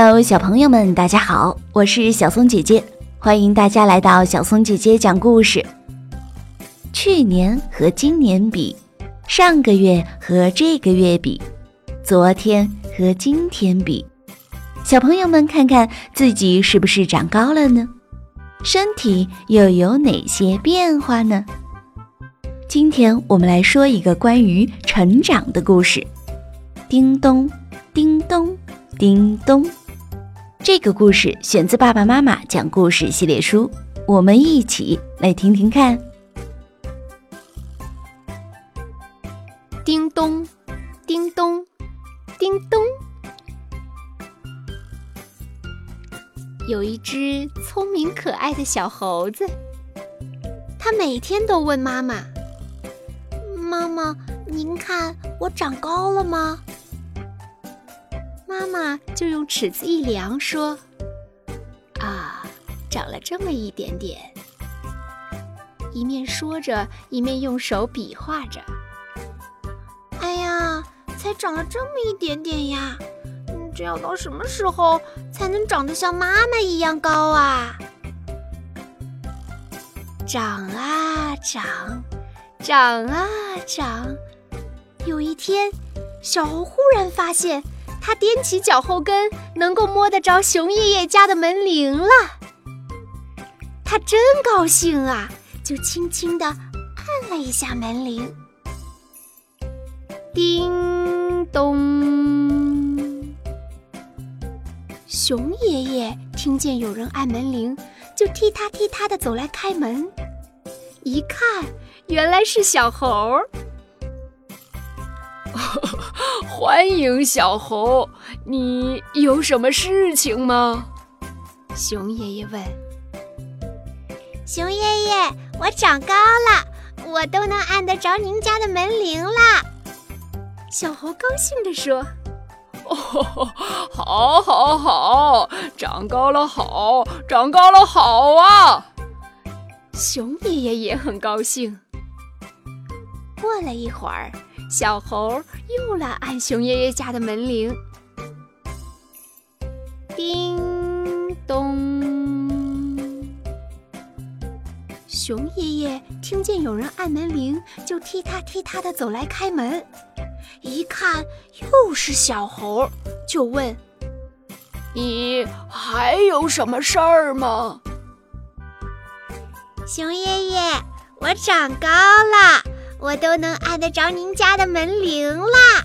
Hello，小朋友们，大家好，我是小松姐姐，欢迎大家来到小松姐姐讲故事。去年和今年比，上个月和这个月比，昨天和今天比，小朋友们看看自己是不是长高了呢？身体又有哪些变化呢？今天我们来说一个关于成长的故事。叮咚，叮咚。叮咚，这个故事选自《爸爸妈妈讲故事》系列书，我们一起来听听看。叮咚，叮咚，叮咚，有一只聪明可爱的小猴子，它每天都问妈妈：“妈妈，您看我长高了吗？”妈妈就用尺子一量，说：“啊，长了这么一点点。”一面说着，一面用手比划着。“哎呀，才长了这么一点点呀！这要到什么时候才能长得像妈妈一样高啊？”长啊长，长啊长。有一天，小猴忽然发现。他踮起脚后跟，能够摸得着熊爷爷家的门铃了。他真高兴啊，就轻轻地按了一下门铃。叮咚！熊爷爷听见有人按门铃，就踢踏踢踏地走来开门。一看，原来是小猴儿。欢迎小猴，你有什么事情吗？熊爷爷问。熊爷爷，我长高了，我都能按得着您家的门铃了。小猴高兴地说：“哦，好，好，好，长高了，好，长高了，好啊！”熊爷爷也很高兴。过了一会儿。小猴又来按熊爷爷家的门铃，叮咚。熊爷爷听见有人按门铃，就踢踏踢踏的走来开门。一看又是小猴，就问：“你还有什么事儿吗？”熊爷爷，我长高了。我都能按得着您家的门铃啦！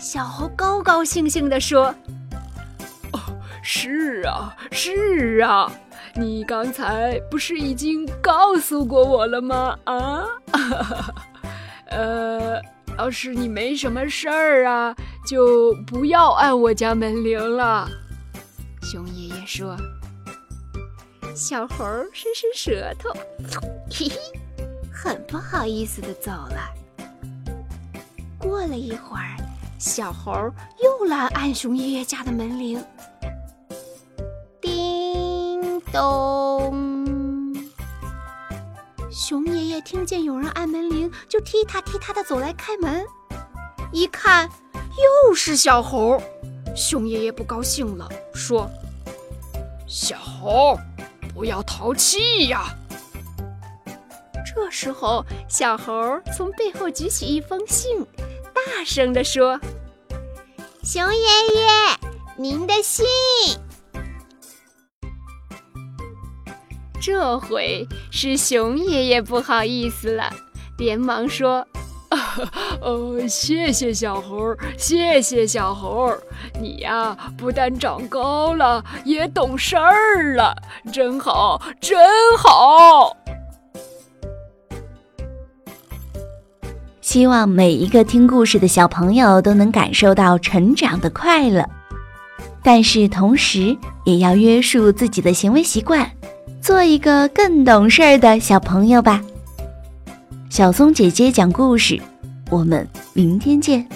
小猴高高兴兴地说：“哦，是啊，是啊，你刚才不是已经告诉过我了吗？啊，呃，要是你没什么事儿啊，就不要按我家门铃了。”熊爷爷说。小猴伸伸舌头，嘿嘿。很不好意思的走了。过了一会儿，小猴又来按熊爷爷家的门铃，叮咚。熊爷爷听见有人按门铃，就踢踏踢踏的走来开门。一看，又是小猴。熊爷爷不高兴了，说：“小猴，不要淘气呀！”这时候，小猴从背后举起一封信，大声地说：“熊爷爷，您的信。”这回是熊爷爷不好意思了，连忙说：“哦，谢谢小猴，谢谢小猴，你呀不但长高了，也懂事儿了，真好，真好。”希望每一个听故事的小朋友都能感受到成长的快乐，但是同时也要约束自己的行为习惯，做一个更懂事儿的小朋友吧。小松姐姐讲故事，我们明天见。